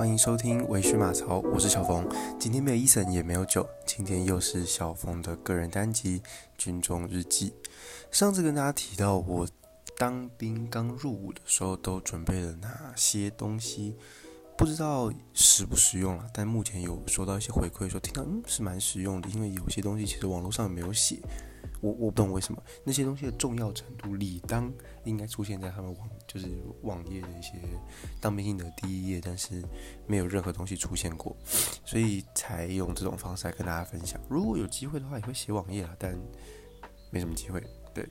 欢迎收听微醺马槽，我是小冯。今天没有伊森，也没有酒，今天又是小冯的个人单集《军中日记》。上次跟大家提到，我当兵刚入伍的时候都准备了哪些东西，不知道实不实用了。但目前有收到一些回馈，说听到嗯是蛮实用的，因为有些东西其实网络上没有写。我我不懂为什么那些东西的重要程度，理当应该出现在他们网就是网页的一些当兵信的第一页，但是没有任何东西出现过，所以才用这种方式来跟大家分享。如果有机会的话，也会写网页啊，但没什么机会。对，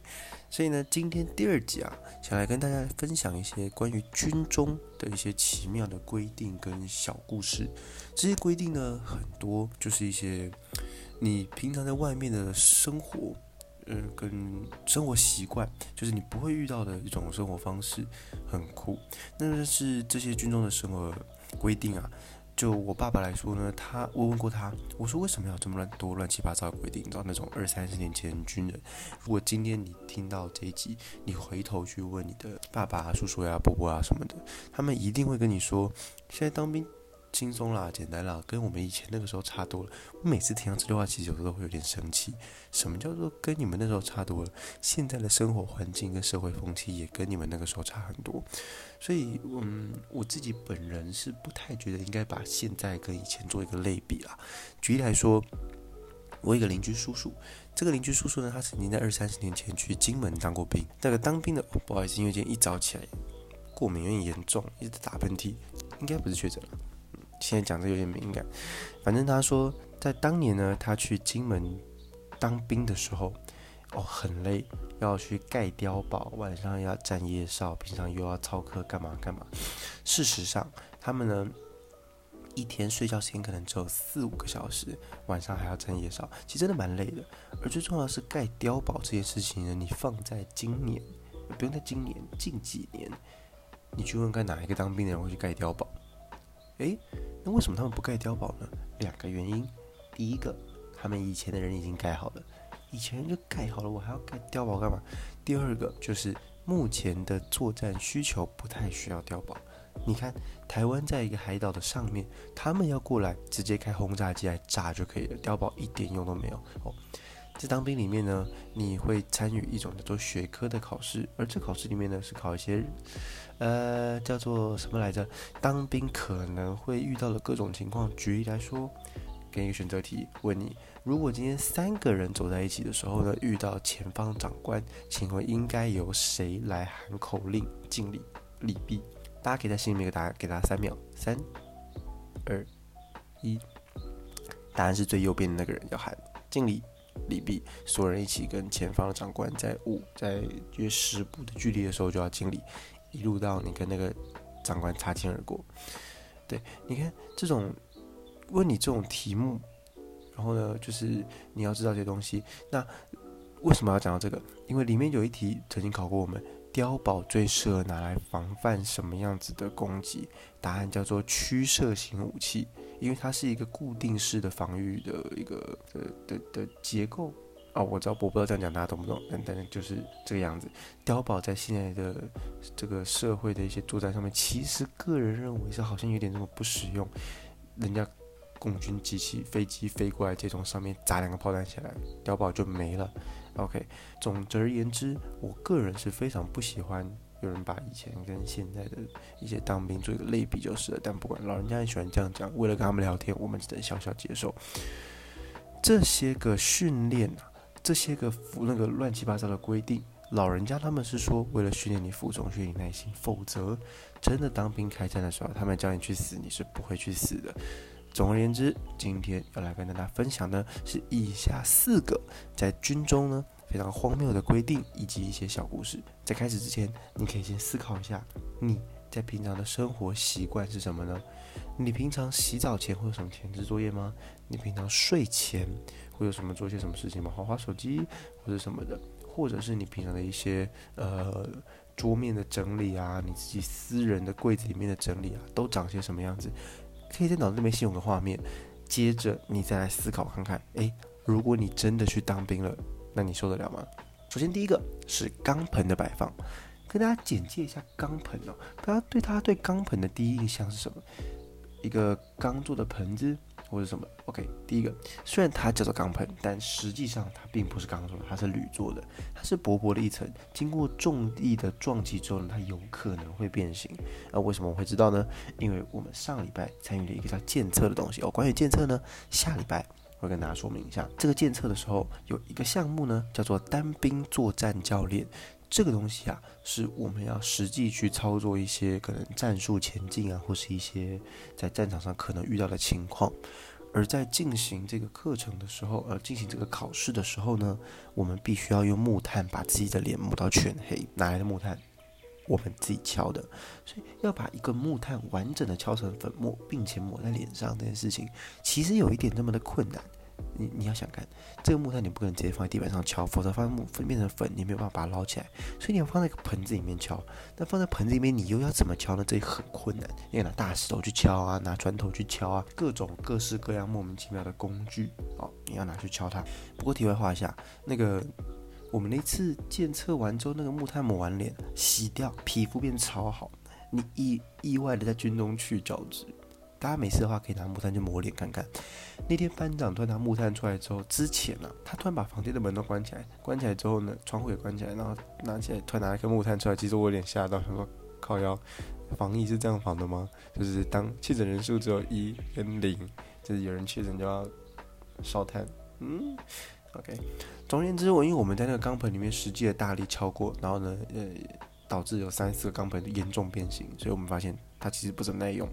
所以呢，今天第二集啊，想来跟大家分享一些关于军中的一些奇妙的规定跟小故事。这些规定呢，很多就是一些你平常在外面的生活。呃，跟生活习惯就是你不会遇到的一种生活方式，很酷。那是这些军中的生活规定啊。就我爸爸来说呢，他我问过他，我说为什么要这么乱多乱七八糟的规定？你知道那种二三十年前军人，如果今天你听到这一集，你回头去问你的爸爸、叔叔呀、伯伯啊什么的，他们一定会跟你说，现在当兵。轻松啦，简单啦，跟我们以前那个时候差多了。我每次听到这句话，其实有时候会有点生气。什么叫做跟你们那时候差多了？现在的生活环境跟社会风气也跟你们那个时候差很多。所以，嗯，我自己本人是不太觉得应该把现在跟以前做一个类比啊。举例来说，我一个邻居叔叔，这个邻居叔叔呢，他曾经在二三十年前去金门当过兵。那个当兵的，不好意思，因为今天一早起来过敏有点严重，一直打喷嚏，应该不是确诊了。现在讲的有点敏感，反正他说，在当年呢，他去金门当兵的时候，哦，很累，要去盖碉堡，晚上要站夜哨，平常又要操课，干嘛干嘛。事实上，他们呢，一天睡觉时间可能只有四五个小时，晚上还要站夜哨，其实真的蛮累的。而最重要的是，盖碉堡这件事情呢，你放在今年，不用在今年，近几年，你去问看哪一个当兵的人会去盖碉堡？诶，那为什么他们不盖碉堡呢？两个原因。第一个，他们以前的人已经盖好了，以前就盖好了，我还要盖碉堡干嘛？第二个就是目前的作战需求不太需要碉堡。你看，台湾在一个海岛的上面，他们要过来直接开轰炸机来炸就可以了，碉堡一点用都没有哦。在当兵里面呢，你会参与一种叫做学科的考试，而这考试里面呢是考一些，呃，叫做什么来着？当兵可能会遇到的各种情况。举例来说，给一个选择题，问你：如果今天三个人走在一起的时候呢，遇到前方长官，请问应该由谁来喊口令敬礼礼毕？大家可以在心里面给答案，给他三秒，三、二、一，答案是最右边的那个人要喊敬礼。礼毕，所有人一起跟前方的长官在五在约十步的距离的时候就要敬礼，一路到你跟那个长官擦肩而过。对，你看这种问你这种题目，然后呢，就是你要知道这些东西。那为什么要讲到这个？因为里面有一题曾经考过我们，碉堡最适合拿来防范什么样子的攻击？答案叫做驱射型武器。因为它是一个固定式的防御的一个的的的结构啊，我知道我不知道这样讲大家懂不懂，但但就是这个样子。碉堡在现在的这个社会的一些作战上面，其实个人认为是好像有点这么不实用。人家共军机器飞机飞过来，这种上面砸两个炮弹下来，碉堡就没了。OK，总而言之，我个人是非常不喜欢。有人把以前跟现在的一些当兵做一个类比就是了，但不管老人家很喜欢这样讲，为了跟他们聊天，我们只能笑笑接受。这些个训练啊，这些个服那个乱七八糟的规定，老人家他们是说为了训练你服从、训练你耐心，否则真的当兵开战的时候，他们叫你去死，你是不会去死的。总而言之，今天要来跟大家分享的是以下四个在军中呢。非常荒谬的规定以及一些小故事。在开始之前，你可以先思考一下，你在平常的生活习惯是什么呢？你平常洗澡前会有什么前置作业吗？你平常睡前会有什么做些什么事情吗？划划手机或者什么的，或者是你平常的一些呃桌面的整理啊，你自己私人的柜子里面的整理啊，都长些什么样子？可以在脑子里面先有个画面，接着你再来思考看看，诶，如果你真的去当兵了。那你受得了吗？首先，第一个是钢盆的摆放，跟大家简介一下钢盆哦。大家对它对钢盆的第一印象是什么？一个钢做的盆子。或者什么？OK，第一个，虽然它叫做钢盆，但实际上它并不是钢做的，它是铝做的，它是薄薄的一层，经过重力的撞击之后呢，它有可能会变形。那为什么我会知道呢？因为我们上礼拜参与了一个叫监测的东西哦。关于监测呢，下礼拜会跟大家说明一下。这个监测的时候有一个项目呢，叫做单兵作战教练。这个东西啊，是我们要实际去操作一些可能战术前进啊，或是一些在战场上可能遇到的情况。而在进行这个课程的时候，呃，进行这个考试的时候呢，我们必须要用木炭把自己的脸抹到全黑。哪来的木炭？我们自己敲的。所以要把一个木炭完整的敲成粉末，并且抹在脸上这件事情，其实有一点那么的困难。你你要想看这个木炭，你不可能直接放在地板上敲，否则放在木粉变成粉，你没有办法把它捞起来。所以你要放在一个盆子里面敲。那放在盆子里面，你又要怎么敲呢？这很困难。你要拿大石头去敲啊，拿砖头去敲啊，各种各式各样莫名其妙的工具哦，你要拿去敲它。不过题外话一下，那个我们那次检测完之后，那个木炭抹完脸，洗掉，皮肤变超好。你意意外的在军中去角质。大家没事的话，可以拿木炭去抹脸看看。那天班长突然拿木炭出来之后，之前呢，他突然把房间的门都关起来，关起来之后呢，窗户也关起来，然后拿起来突然拿一颗木炭出来，其实我有点吓到，他说：“靠腰，防疫是这样防的吗？就是当确诊人数只有一跟零，就是有人确诊就要烧炭。”嗯，OK。总而言之，我因为我们在那个钢盆里面实际的大力敲过，然后呢，呃，导致有三四个钢盆严重变形，所以我们发现它其实不怎么耐用。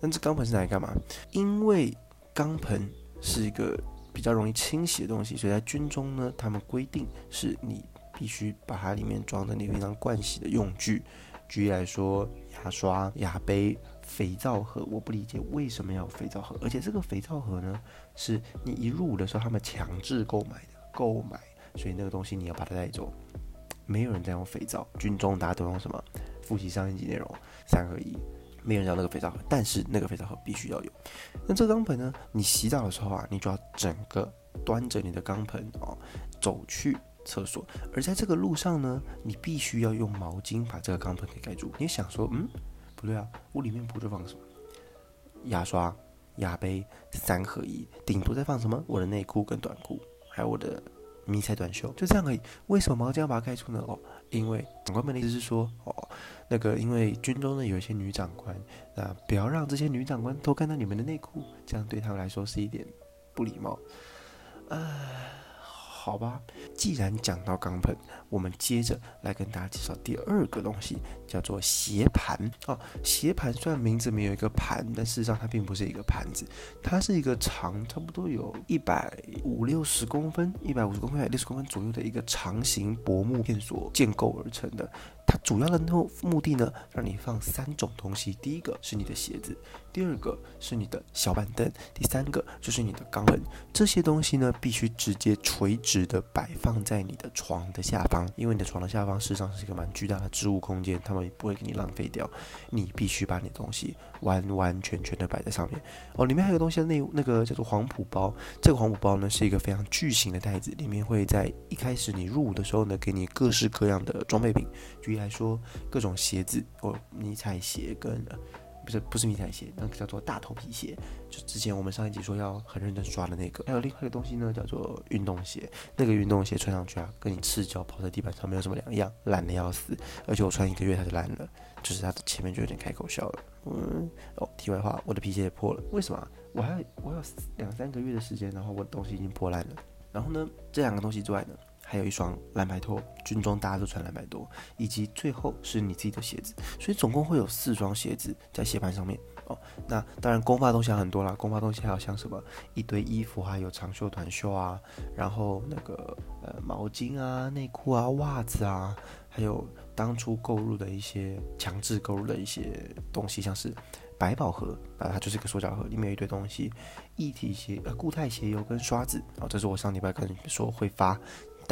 那这钢盆是拿来干嘛？因为钢盆是一个比较容易清洗的东西，所以在军中呢，他们规定是你必须把它里面装的你平常盥洗的用具，举例来说，牙刷、牙杯、肥皂盒。我不理解为什么要肥皂盒，而且这个肥皂盒呢，是你一入伍的时候他们强制购买的，购买，所以那个东西你要把它带走。没有人在用肥皂，军中大家都用什么？复习上一集内容，三合一。没有人要那个肥皂盒，但是那个肥皂盒必须要有。那这个钢盆呢？你洗澡的时候啊，你就要整个端着你的钢盆哦，走去厕所。而在这个路上呢，你必须要用毛巾把这个钢盆给盖住。你想说，嗯，不对啊，屋里面不就放什么牙刷、牙杯三合一，顶多再放什么我的内裤跟短裤，还有我的迷彩短袖，就这样而已。为什么毛巾要把它盖住呢？哦，因为长官们的意思是说，哦。那个，因为军中呢有一些女长官，那不要让这些女长官偷看到你们的内裤，这样对他们来说是一点不礼貌。呃。好吧，既然讲到钢盆，我们接着来跟大家介绍第二个东西，叫做斜盘。哦，斜盘虽然名字没有一个盘，但事实上它并不是一个盘子，它是一个长差不多有一百五六十公分、一百五十公分、六十公分左右的一个长形薄木片所建构而成的。它主要的目目的呢，让你放三种东西。第一个是你的鞋子，第二个是你的小板凳，第三个就是你的钢盆。这些东西呢，必须直接垂直的摆放在你的床的下方，因为你的床的下方事实上是一个蛮巨大的置物空间，他们也不会给你浪费掉。你必须把你的东西完完全全的摆在上面。哦，里面还有个东西，那那个叫做黄埔包。这个黄埔包呢，是一个非常巨型的袋子，里面会在一开始你入伍的时候呢，给你各式各样的装备品。举例来说，各种鞋子，哦，迷彩鞋跟不是不是迷彩鞋，那个叫做大头皮鞋，就之前我们上一集说要很认真刷的那个。还有另外一个东西呢，叫做运动鞋。那个运动鞋穿上去啊，跟你赤脚跑在地板上没有什么两样，烂的要死。而且我穿一个月它就烂了，就是它的前面就有点开口笑了。嗯，哦，题外话，我的皮鞋也破了，为什么？我还我有两三个月的时间，然后我的东西已经破烂了。然后呢，这两个东西之外呢？还有一双蓝白拖，军装大家都穿蓝白拖，以及最后是你自己的鞋子，所以总共会有四双鞋子在鞋盘上面哦。那当然，公发东西很多啦，公发东西还有像什么一堆衣服，还有长袖、短袖啊，然后那个呃毛巾啊、内裤啊、袜子啊，还有当初购入的一些强制购入的一些东西，像是百宝盒啊，它就是一个塑胶盒，里面有一堆东西，一体鞋呃固态鞋油跟刷子哦，这是我上礼拜跟你说会发。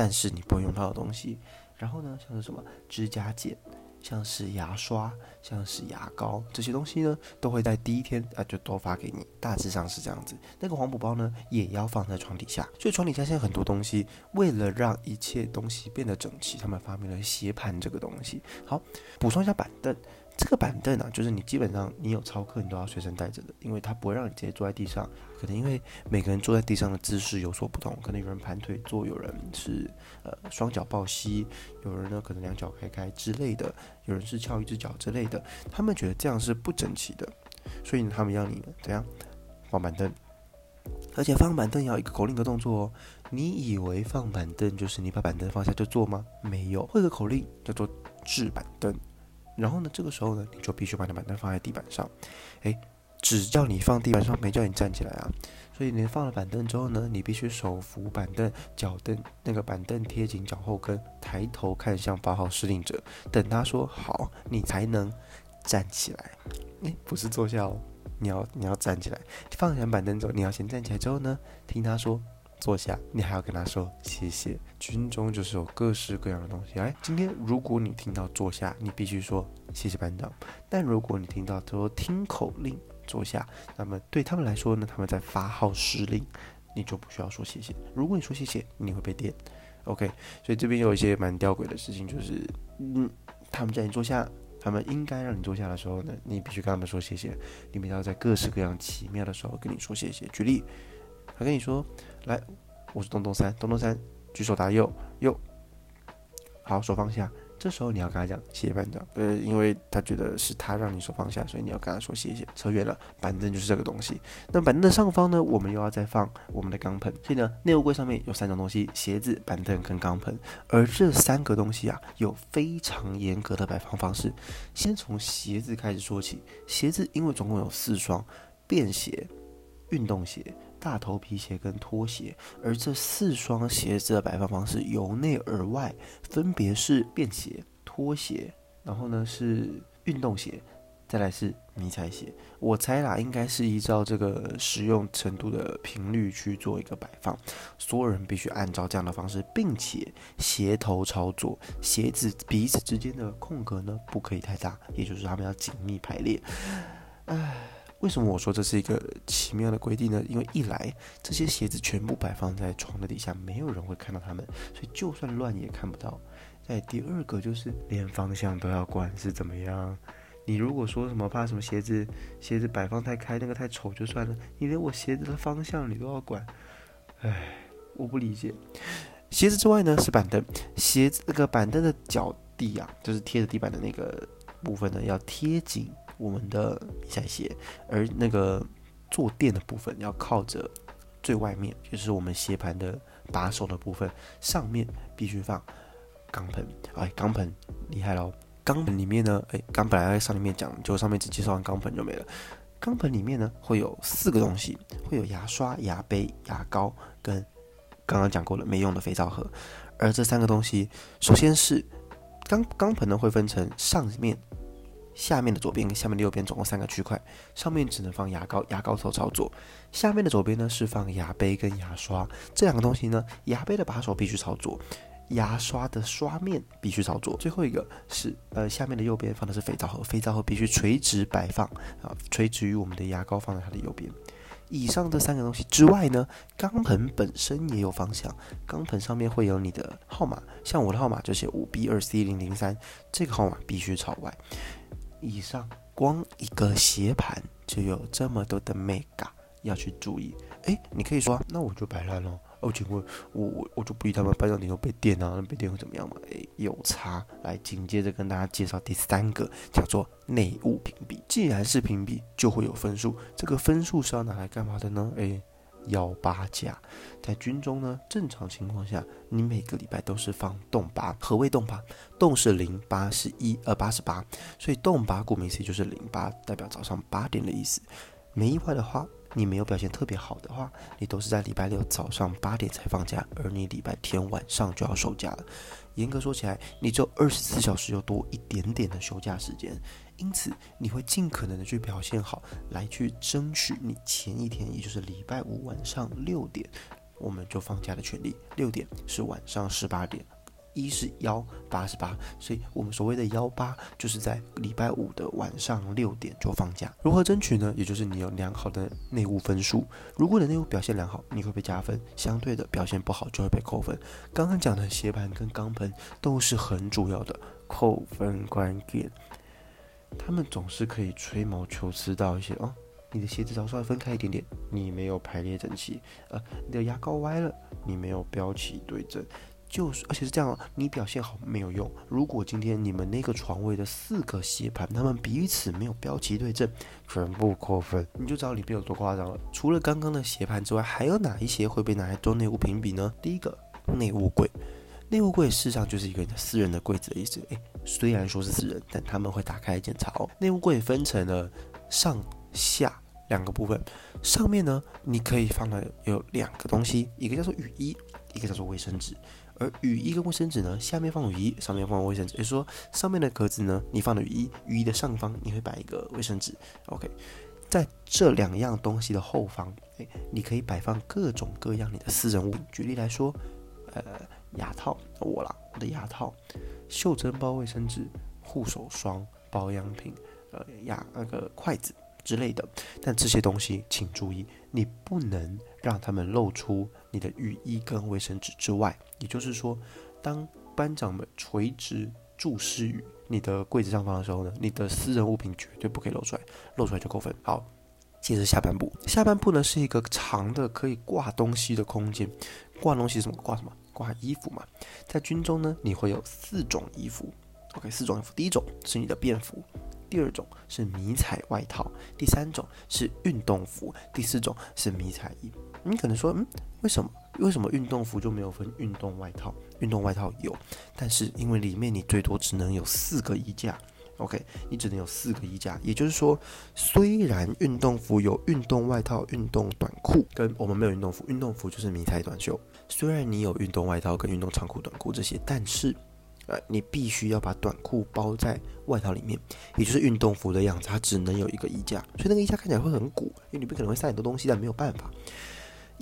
但是你不会用到的东西，然后呢，像是什么指甲剪，像是牙刷，像是牙膏这些东西呢，都会在第一天啊就都发给你，大致上是这样子。那个黄埔包呢，也要放在床底下，所以床底下现在很多东西，为了让一切东西变得整齐，他们发明了斜盘这个东西。好，补充一下板凳，这个板凳啊，就是你基本上你有操课，你都要随身带着的，因为它不会让你直接坐在地上。可能因为每个人坐在地上的姿势有所不同，可能有人盘腿坐，有人是呃双脚抱膝，有人呢可能两脚开开之类的，有人是翘一只脚之类。他们觉得这样是不整齐的，所以他们要你怎样放板凳，而且放板凳要一个口令的动作哦。你以为放板凳就是你把板凳放下就坐吗？没有，会个口令叫做置板凳。然后呢，这个时候呢，你就必须把你板凳放在地板上，诶，只叫你放地板上，没叫你站起来啊。所以你放了板凳之后呢，你必须手扶板凳，脚凳那个板凳贴紧脚后跟，抬头看向八号司令者，等他说好，你才能站起来。诶，不是坐下哦，你要你要站起来。放下板凳之后，你要先站起来之后呢，听他说。坐下，你还要跟他说谢谢。军中就是有各式各样的东西。哎，今天如果你听到坐下，你必须说谢谢班长。但如果你听到说听口令坐下，那么对他们来说呢，他们在发号施令，你就不需要说谢谢。如果你说谢谢，你会被电。OK，所以这边有一些蛮吊诡的事情，就是嗯，他们叫你坐下，他们应该让你坐下的时候呢，你必须跟他们说谢谢。你们要在各式各样奇妙的时候跟你说谢谢。举例。他跟你说：“来，我是东东三，东东三，举手答右，右。好，手放下。这时候你要跟他讲谢谢班长，呃，因为他觉得是他让你手放下，所以你要跟他说谢谢。扯远了，板凳就是这个东西。那板凳的上方呢，我们又要再放我们的钢盆。所以呢，内务柜上面有三种东西：鞋子、板凳跟钢盆。而这三个东西啊，有非常严格的摆放方式。先从鞋子开始说起。鞋子因为总共有四双，便鞋、运动鞋。”大头皮鞋跟拖鞋，而这四双鞋子的摆放方式由内而外，分别是便鞋、拖鞋，然后呢是运动鞋，再来是迷彩鞋。我猜啦，应该是依照这个使用程度的频率去做一个摆放，所有人必须按照这样的方式，并且鞋头操作，鞋子彼此之间的空格呢不可以太大，也就是他们要紧密排列。唉。为什么我说这是一个奇妙的规定呢？因为一来这些鞋子全部摆放在床的底下，没有人会看到它们，所以就算乱也看不到。再第二个就是连方向都要管是怎么样。你如果说什么怕什么鞋子鞋子摆放太开，那个太丑就算了，你连我鞋子的方向你都要管，唉，我不理解。鞋子之外呢是板凳，鞋子那个板凳的脚地啊，就是贴着地板的那个部分呢要贴紧。我们的比赛鞋，而那个坐垫的部分要靠着最外面，就是我们鞋盘的把手的部分，上面必须放钢盆。哎，钢盆厉害喽！钢盆里面呢，哎，刚本来在上面讲，就上面只介绍完钢盆就没了。钢盆里面呢会有四个东西，会有牙刷、牙杯、牙膏跟刚刚讲过了没用的肥皂盒。而这三个东西，首先是钢钢盆呢会分成上面。下面的左边跟下面的右边总共三个区块，上面只能放牙膏，牙膏头操作。下面的左边呢是放牙杯跟牙刷，这两个东西呢，牙杯的把手必须操作，牙刷的刷面必须操作。最后一个是呃下面的右边放的是肥皂盒，肥皂盒必须垂直摆放啊，垂直于我们的牙膏放在它的右边。以上这三个东西之外呢，钢盆本身也有方向，钢盆上面会有你的号码，像我的号码就写五 B 二 C 零零三，这个号码必须朝外。以上光一个斜盘就有这么多的 mega 要去注意。哎，你可以说，那我就摆烂了。哦，请问，我我我就不理他们，班长顶多被电啊，那被电会怎么样嘛？哎，有差。来，紧接着跟大家介绍第三个，叫做内务评比。既然是评比，就会有分数。这个分数是要拿来干嘛的呢？哎。幺八假，在军中呢，正常情况下，你每个礼拜都是放动八。何谓动八？动是零，八是一，呃，八是八，所以动八顾名思义就是零八，代表早上八点的意思。没意外的话，你没有表现特别好的话，你都是在礼拜六早上八点才放假，而你礼拜天晚上就要收假了。严格说起来，你只有二十四小时又多一点点的休假时间。因此，你会尽可能的去表现好，来去争取你前一天，也就是礼拜五晚上六点，我们就放假的权利。六点是晚上十八点，一是幺八十八，所以我们所谓的幺八，就是在礼拜五的晚上六点就放假。如何争取呢？也就是你有良好的内务分数。如果你内务表现良好，你会被加分；相对的表现不好，就会被扣分。刚刚讲的斜盘跟钢盆都是很主要的扣分关键。他们总是可以吹毛求疵到一些哦，你的鞋子只要稍微分开一点点，你没有排列整齐，呃，你的牙膏歪了，你没有标齐对正。就是，而且是这样，你表现好没有用。如果今天你们那个床位的四个鞋盘，他们彼此没有标齐对正，全部扣分，你就知道里面有多夸张了。除了刚刚的鞋盘之外，还有哪一些会被拿来做内务评比呢？第一个，内务柜。内务柜事实上就是一个私人的柜子的意思。诶，虽然说是私人，但他们会打开检查哦。内务柜分成了上下两个部分，上面呢，你可以放的有两个东西，一个叫做雨衣，一个叫做卫生纸。而雨衣跟卫生纸呢，下面放雨衣，上面放卫生纸。也就是说，上面的格子呢，你放的雨衣，雨衣的上方你会摆一个卫生纸。OK，在这两样东西的后方，哎，你可以摆放各种各样你的私人物。举例来说，呃，牙套，我啦，我的牙套，袖珍包卫生纸，护手霜，保养品，呃，牙那个筷子。之类的，但这些东西请注意，你不能让他们露出你的雨衣跟卫生纸之外。也就是说，当班长们垂直注视于你的柜子上方的时候呢，你的私人物品绝对不可以露出来，露出来就扣分。好，接着下半部，下半部呢是一个长的可以挂东西的空间，挂东西什么？挂什么？挂衣服嘛。在军中呢，你会有四种衣服，OK，四种衣服。第一种是你的便服。第二种是迷彩外套，第三种是运动服，第四种是迷彩衣。你可能说，嗯，为什么？为什么运动服就没有分运动外套？运动外套有，但是因为里面你最多只能有四个衣架，OK，你只能有四个衣架。也就是说，虽然运动服有运动外套、运动短裤，跟我们没有运动服，运动服就是迷彩短袖。虽然你有运动外套跟运动长裤、短裤这些，但是。呃，你必须要把短裤包在外套里面，也就是运动服的样子，它只能有一个衣架，所以那个衣架看起来会很鼓，因为里面可能会塞很多东西，但没有办法。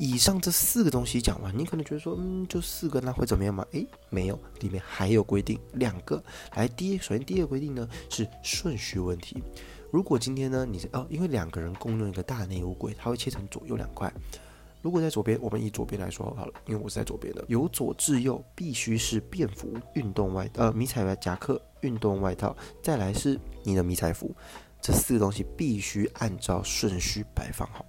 以上这四个东西讲完，你可能觉得说，嗯，就四个，那会怎么样吗？诶，没有，里面还有规定两个。来，第一，首先第一个规定呢是顺序问题。如果今天呢你哦，因为两个人共用一个大内务柜，它会切成左右两块。如果在左边，我们以左边来说好了，因为我是在左边的。由左至右必须是便服、运动外呃迷彩夹克、运动外套，再来是你的迷彩服，这四个东西必须按照顺序摆放好。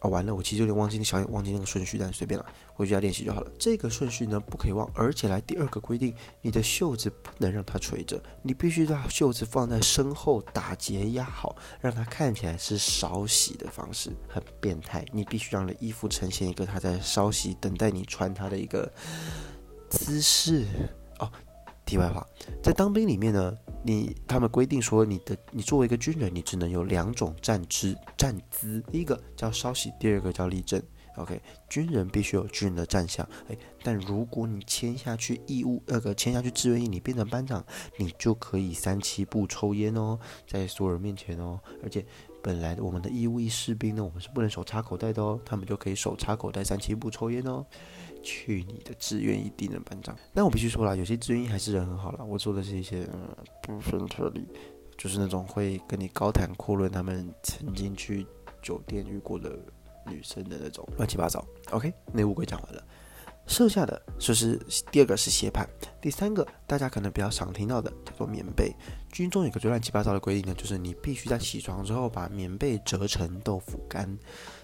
啊，完了，我其实有点忘记那小忘记那个顺序，但随便了，回去要练习就好了。这个顺序呢不可以忘，而且来第二个规定，你的袖子不能让它垂着，你必须把袖子放在身后打结压好，让它看起来是稍洗的方式，很变态。你必须让你的衣服呈现一个它在稍息，等待你穿它的一个姿势哦。题外话，在当兵里面呢，你他们规定说，你的你作为一个军人，你只能有两种站姿，站姿，第一个叫稍息，第二个叫立正。OK，军人必须有军人的站相。哎，但如果你签下去义务，那个签下去志愿役，你变成班长，你就可以三七步抽烟哦，在所有人面前哦。而且本来我们的义务役士兵呢，我们是不能手插口袋的哦，他们就可以手插口袋三七步抽烟哦。去你的志愿役，敌人班长。但我必须说了，有些志愿役还是人很好了。我做的是一些嗯不分特例，就是那种会跟你高谈阔论他们曾经去酒店遇过的女生的那种乱七八糟。OK，内务柜讲完了。剩下的就是第二个是鞋盘，第三个大家可能比较常听到的叫做棉被。军中有个最乱七八糟的规定呢，就是你必须在起床之后把棉被折成豆腐干。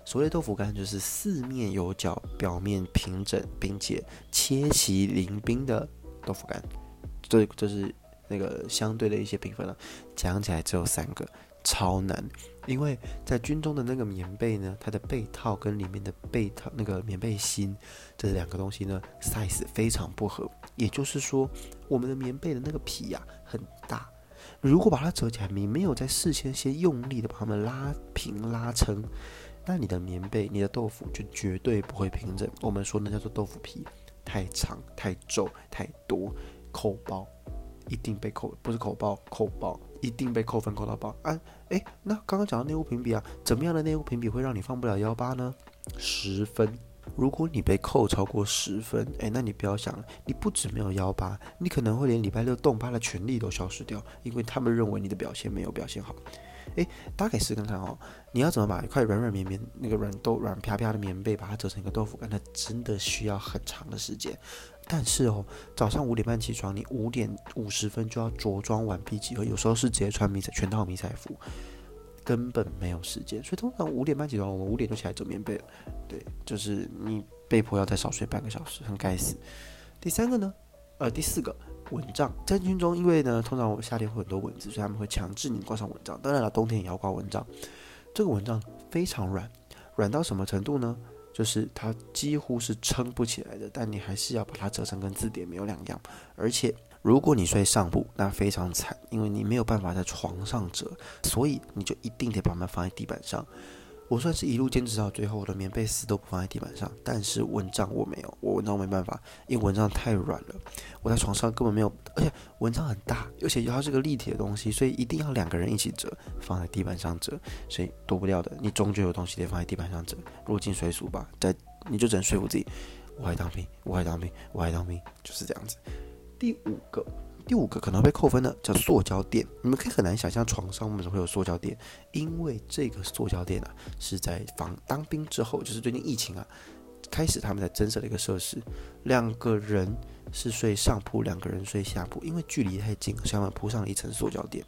所谓豆腐干，就是四面有角、表面平整，并且切齐临冰的豆腐干。这这是那个相对的一些评分了，讲起来只有三个。超难，因为在军中的那个棉被呢，它的被套跟里面的被套那个棉被芯这两个东西呢，size 非常不合。也就是说，我们的棉被的那个皮呀很大，如果把它折起来，你没有在事先先用力的把它们拉平拉撑，那你的棉被、你的豆腐就绝对不会平整。我们说那叫做豆腐皮，太长、太皱、太多，扣包。一定被扣，不是口包，扣包，一定被扣分扣到爆啊！诶，那刚刚讲到内务评比啊，怎么样的内务评比会让你放不了幺八呢？十分，如果你被扣超过十分，诶，那你不要想了，你不止没有幺八，你可能会连礼拜六动八的权利都消失掉，因为他们认为你的表现没有表现好。诶，大家可以试看看哦，你要怎么把一块软软绵绵、那个软豆软啪啪的棉被，把它折成一个豆腐干？它真的需要很长的时间。但是哦，早上五点半起床，你五点五十分就要着装完毕集合，有时候是直接穿迷彩全套迷彩服，根本没有时间。所以通常五点半起床，我们五点就起来折棉被了。对，就是你被迫要再少睡半个小时，很该死。第三个呢，呃，第四个蚊帐，在军中，因为呢，通常我们夏天会很多蚊子，所以他们会强制你挂上蚊帐。当然了，冬天也要挂蚊帐。这个蚊帐非常软，软到什么程度呢？就是它几乎是撑不起来的，但你还是要把它折成跟字典没有两样。而且如果你睡上铺，那非常惨，因为你没有办法在床上折，所以你就一定得把它们放在地板上。我算是一路坚持到最后，我的棉被死都不放在地板上。但是蚊帐我没有，我蚊帐没办法，因为蚊帐太软了，我在床上根本没有。而且蚊帐很大，而且它是个立体的东西，所以一定要两个人一起折，放在地板上折，所以躲不掉的。你终究有东西得放在地板上折，入境水俗吧。在你就只能说服自己，我爱当兵，我爱当兵，我爱当兵，就是这样子。第五个。第五个可能被扣分的叫塑胶垫，你们可以很难想象床上为什么会有塑胶垫，因为这个塑胶垫啊是在防当兵之后，就是最近疫情啊开始他们在增设的一个设施，两个人是睡上铺，两个人睡下铺，因为距离太近，所以他们铺上了一层塑胶垫。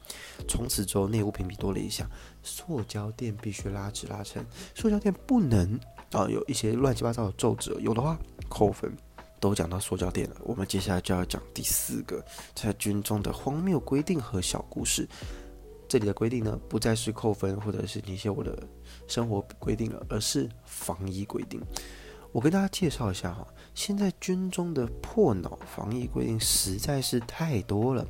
从此之后内务评比多了一项，塑胶垫必须拉直拉伸，塑胶垫不能啊有一些乱七八糟的皱褶，有的话扣分。都讲到塑胶垫了，我们接下来就要讲第四个在军中的荒谬规定和小故事。这里的规定呢，不再是扣分或者是那些我的生活规定了，而是防疫规定。我跟大家介绍一下哈，现在军中的破脑防疫规定实在是太多了。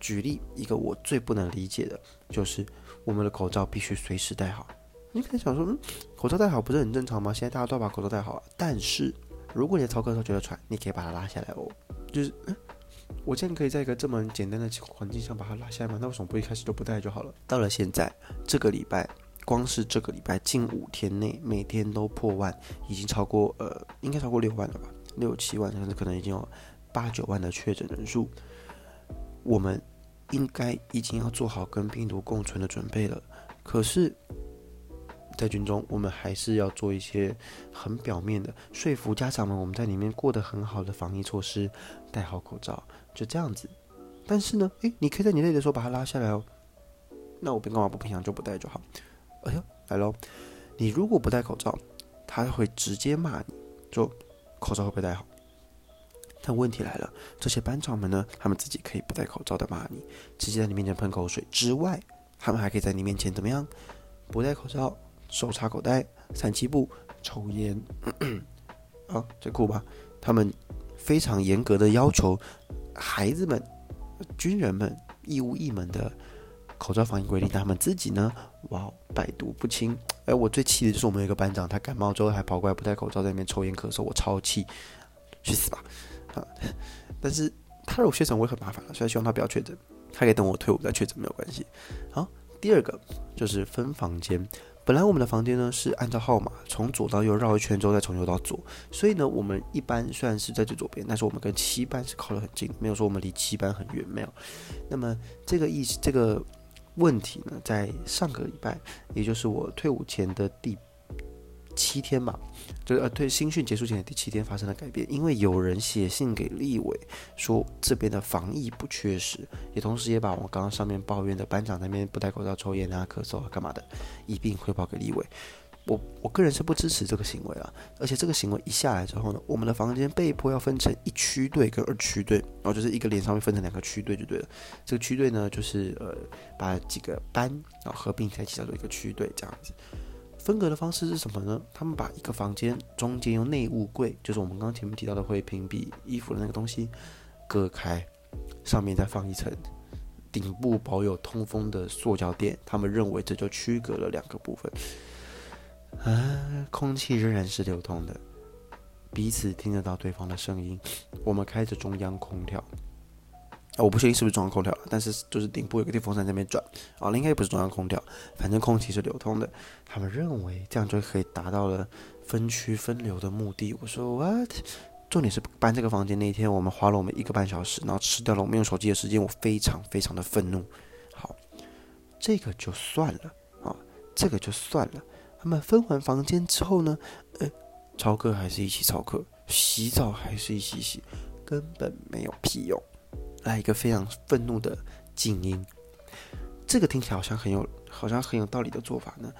举例一个我最不能理解的，就是我们的口罩必须随时戴好。你可能想说，嗯，口罩戴好不是很正常吗？现在大家都要把口罩戴好了，但是。如果你操课的时候觉得喘，你可以把它拉下来哦。就是，我现在可以在一个这么简单的环境下把它拉下来吗？那为什么不一开始就不带就好了？到了现在这个礼拜，光是这个礼拜近五天内，每天都破万，已经超过呃，应该超过六万了吧？六七万，甚至可能已经有八九万的确诊人数。我们应该已经要做好跟病毒共存的准备了。可是。在军中，我们还是要做一些很表面的说服家长们，我们在里面过得很好的防疫措施，戴好口罩，就这样子。但是呢，诶，你可以在你累的时候把它拉下来哦。那我平干嘛不平常就不戴就好？哎呦，来喽！你如果不戴口罩，他会直接骂你，说口罩会不会戴好？但问题来了，这些班长们呢，他们自己可以不戴口罩的骂你，直接在你面前喷口水之外，他们还可以在你面前怎么样？不戴口罩。手插口袋，三七步，抽烟，啊，这酷吧？他们非常严格的要求孩子们、军人们、义务役们的口罩防疫规定，但他们自己呢，哇，百毒不侵。哎，我最气的就是我们有一个班长，他感冒之后还跑过来不戴口罩在那边抽烟咳嗽，我超气，去死吧！啊，但是他如果确诊我也很麻烦了，所以希望他不要确诊，他可以等我退伍再确诊没有关系。好，第二个就是分房间。本来我们的房间呢是按照号码从左到右绕一圈之后再从右到左，所以呢我们一般虽然是在最左边，但是我们跟七班是靠得很近，没有说我们离七班很远，没有。那么这个意思这个问题呢，在上个礼拜，也就是我退伍前的第。七天嘛，就是呃，对新训结束前的第七天发生了改变，因为有人写信给立委说这边的防疫不缺失，也同时也把我刚刚上面抱怨的班长那边不戴口罩抽烟啊、咳嗽啊干嘛的一并汇报给立委。我我个人是不支持这个行为啊，而且这个行为一下来之后呢，我们的房间被迫要分成一区队跟二区队，然后就是一个连上面分成两个区队就对了。这个区队呢，就是呃把几个班然后合并在一起叫做一个区队这样子。分隔的方式是什么呢？他们把一个房间中间用内务柜，就是我们刚刚前面提到的会屏蔽衣服的那个东西隔开，上面再放一层顶部保有通风的塑胶垫。他们认为这就区隔了两个部分。啊，空气仍然是流通的，彼此听得到对方的声音。我们开着中央空调。啊，我不确定是不是中央空调，但是就是顶部有个电风扇在那边转，啊，应该也不是中央空调，反正空气是流通的。他们认为这样就可以达到了分区分流的目的。我说 what？重点是搬这个房间那一天，我们花了我们一个半小时，然后吃掉了我们用手机的时间，我非常非常的愤怒。好，这个就算了啊，这个就算了。他们分完房间之后呢，呃，操课还是一起操课，洗澡还是一起洗，根本没有屁用。来一个非常愤怒的静音，这个听起来好像很有，好像很有道理的做法呢。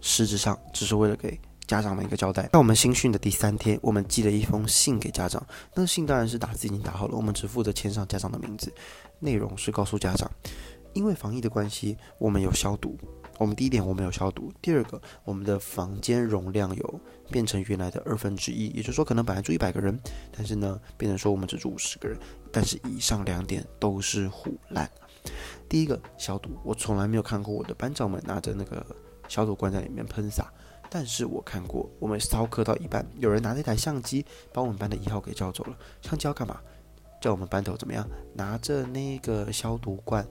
实质上只是为了给家长们一个交代。在我们新训的第三天，我们寄了一封信给家长，那信当然是打字已经打好了，我们只负责签上家长的名字。内容是告诉家长，因为防疫的关系，我们有消毒。我们第一点，我们有消毒；第二个，我们的房间容量有变成原来的二分之一，也就是说，可能本来住一百个人，但是呢，变成说我们只住五十个人。但是以上两点都是胡烂。第一个消毒，我从来没有看过我的班长们拿着那个消毒罐在里面喷洒，但是我看过我们骚课到一半，有人拿那台相机把我们班的一号给叫走了。相机要干嘛？叫我们班头怎么样？拿着那个消毒罐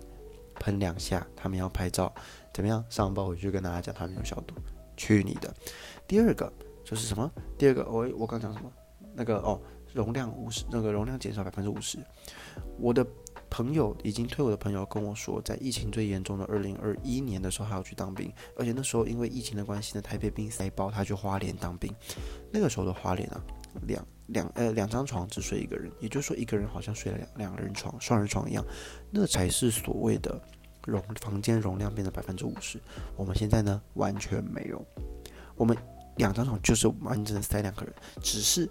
喷两下，他们要拍照。怎么样？上报回去跟大家讲，他们有消毒，去你的！第二个就是什么？第二个，我我刚讲什么？那个哦，容量五十，那个容量减少百分之五十。我的朋友已经退伍的朋友跟我说，在疫情最严重的二零二一年的时候，还要去当兵，而且那时候因为疫情的关系呢，台北兵塞包，他去花莲当兵。那个时候的花莲啊，两两呃两张床只睡一个人，也就是说一个人好像睡了两两人床，双人床一样，那才是所谓的。容房间容量变成百分之五十，我们现在呢完全没有，我们两张床就是完整的塞两个人，只是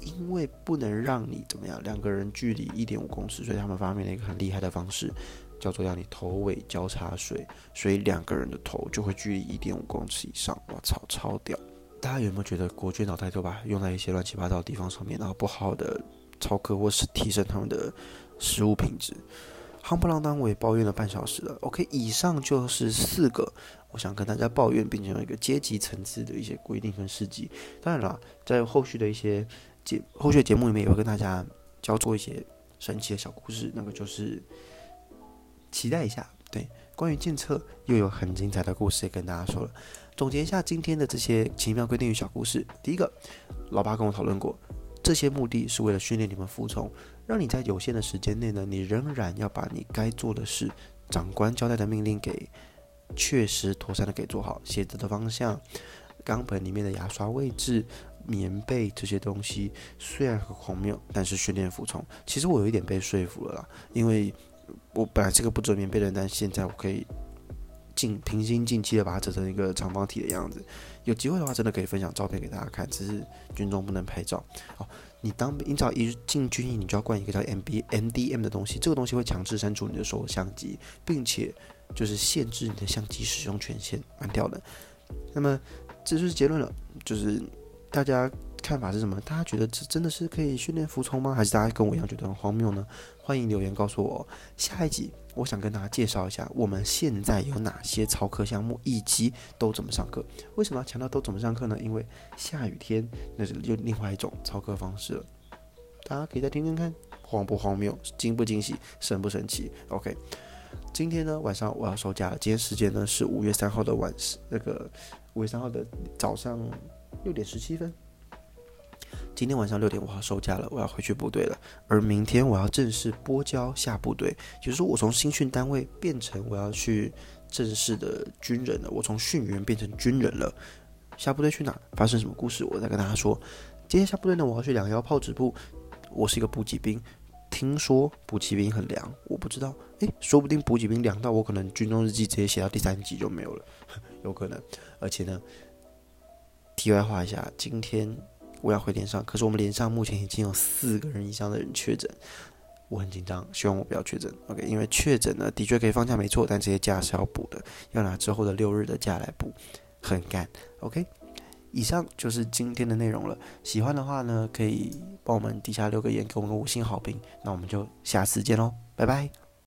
因为不能让你怎么样，两个人距离一点五公尺，所以他们发明了一个很厉害的方式，叫做让你头尾交叉睡，所以两个人的头就会距离一点五公尺以上。我操，超屌！大家有没有觉得国军脑袋都把用在一些乱七八糟的地方上面，然后不好的超课或是提升他们的食物品质？夯不啷当，我也抱怨了半小时了。OK，以上就是四个我想跟大家抱怨，并且有一个阶级层次的一些规定跟事迹。当然了，在后续的一些节后续节目里面，也会跟大家教做一些神奇的小故事。那个就是期待一下。对，关于监测又有很精彩的故事也跟大家说了。总结一下今天的这些奇妙规定与小故事。第一个，老爸跟我讨论过，这些目的是为了训练你们服从。让你在有限的时间内呢，你仍然要把你该做的事，长官交代的命令给确实妥善的给做好。鞋子的方向、钢盆里面的牙刷位置、棉被这些东西，虽然很荒谬，但是训练服从。其实我有一点被说服了啦，因为我本来是个不折棉被的人，但现在我可以尽平心静气的把它折成一个长方体的样子。有机会的话，真的可以分享照片给大家看，只是军中不能拍照哦。你当你只要一进军营，你就要灌一个叫 M B M D M 的东西，这个东西会强制删除你的所有相机，并且就是限制你的相机使用权限，蛮掉的。那么这就是结论了，就是大家看法是什么？大家觉得这真的是可以训练服从吗？还是大家跟我一样觉得很荒谬呢？欢迎留言告诉我。下一集我想跟大家介绍一下我们现在有哪些操课项目，以及都怎么上课。为什么要强调都怎么上课呢？因为下雨天那是又另外一种操课方式了。大家可以再听听看，荒不荒谬，惊不惊喜，神不神奇？OK，今天呢晚上我要收假了。今天时间呢是五月三号的晚，那个五月三号的早上六点十七分。今天晚上六点我要收假了，我要回去部队了。而明天我要正式拨交下部队，就是说我从新训单位变成我要去正式的军人了。我从训员变成军人了。下部队去哪？发生什么故事？我再跟大家说。今天下部队呢，我要去两幺炮指部。我是一个补给兵，听说补给兵很凉，我不知道。诶，说不定补给兵凉到我可能军中日记直接写到第三集就没有了，有可能。而且呢，题外话一下，今天。我要回连上，可是我们连上目前已经有四个人以上的人确诊，我很紧张，希望我不要确诊。OK，因为确诊呢，的确可以放假没错，但这些假是要补的，要拿之后的六日的假来补，很干。OK，以上就是今天的内容了。喜欢的话呢，可以帮我们底下留个言，给我们个五星好评。那我们就下次见喽，拜拜。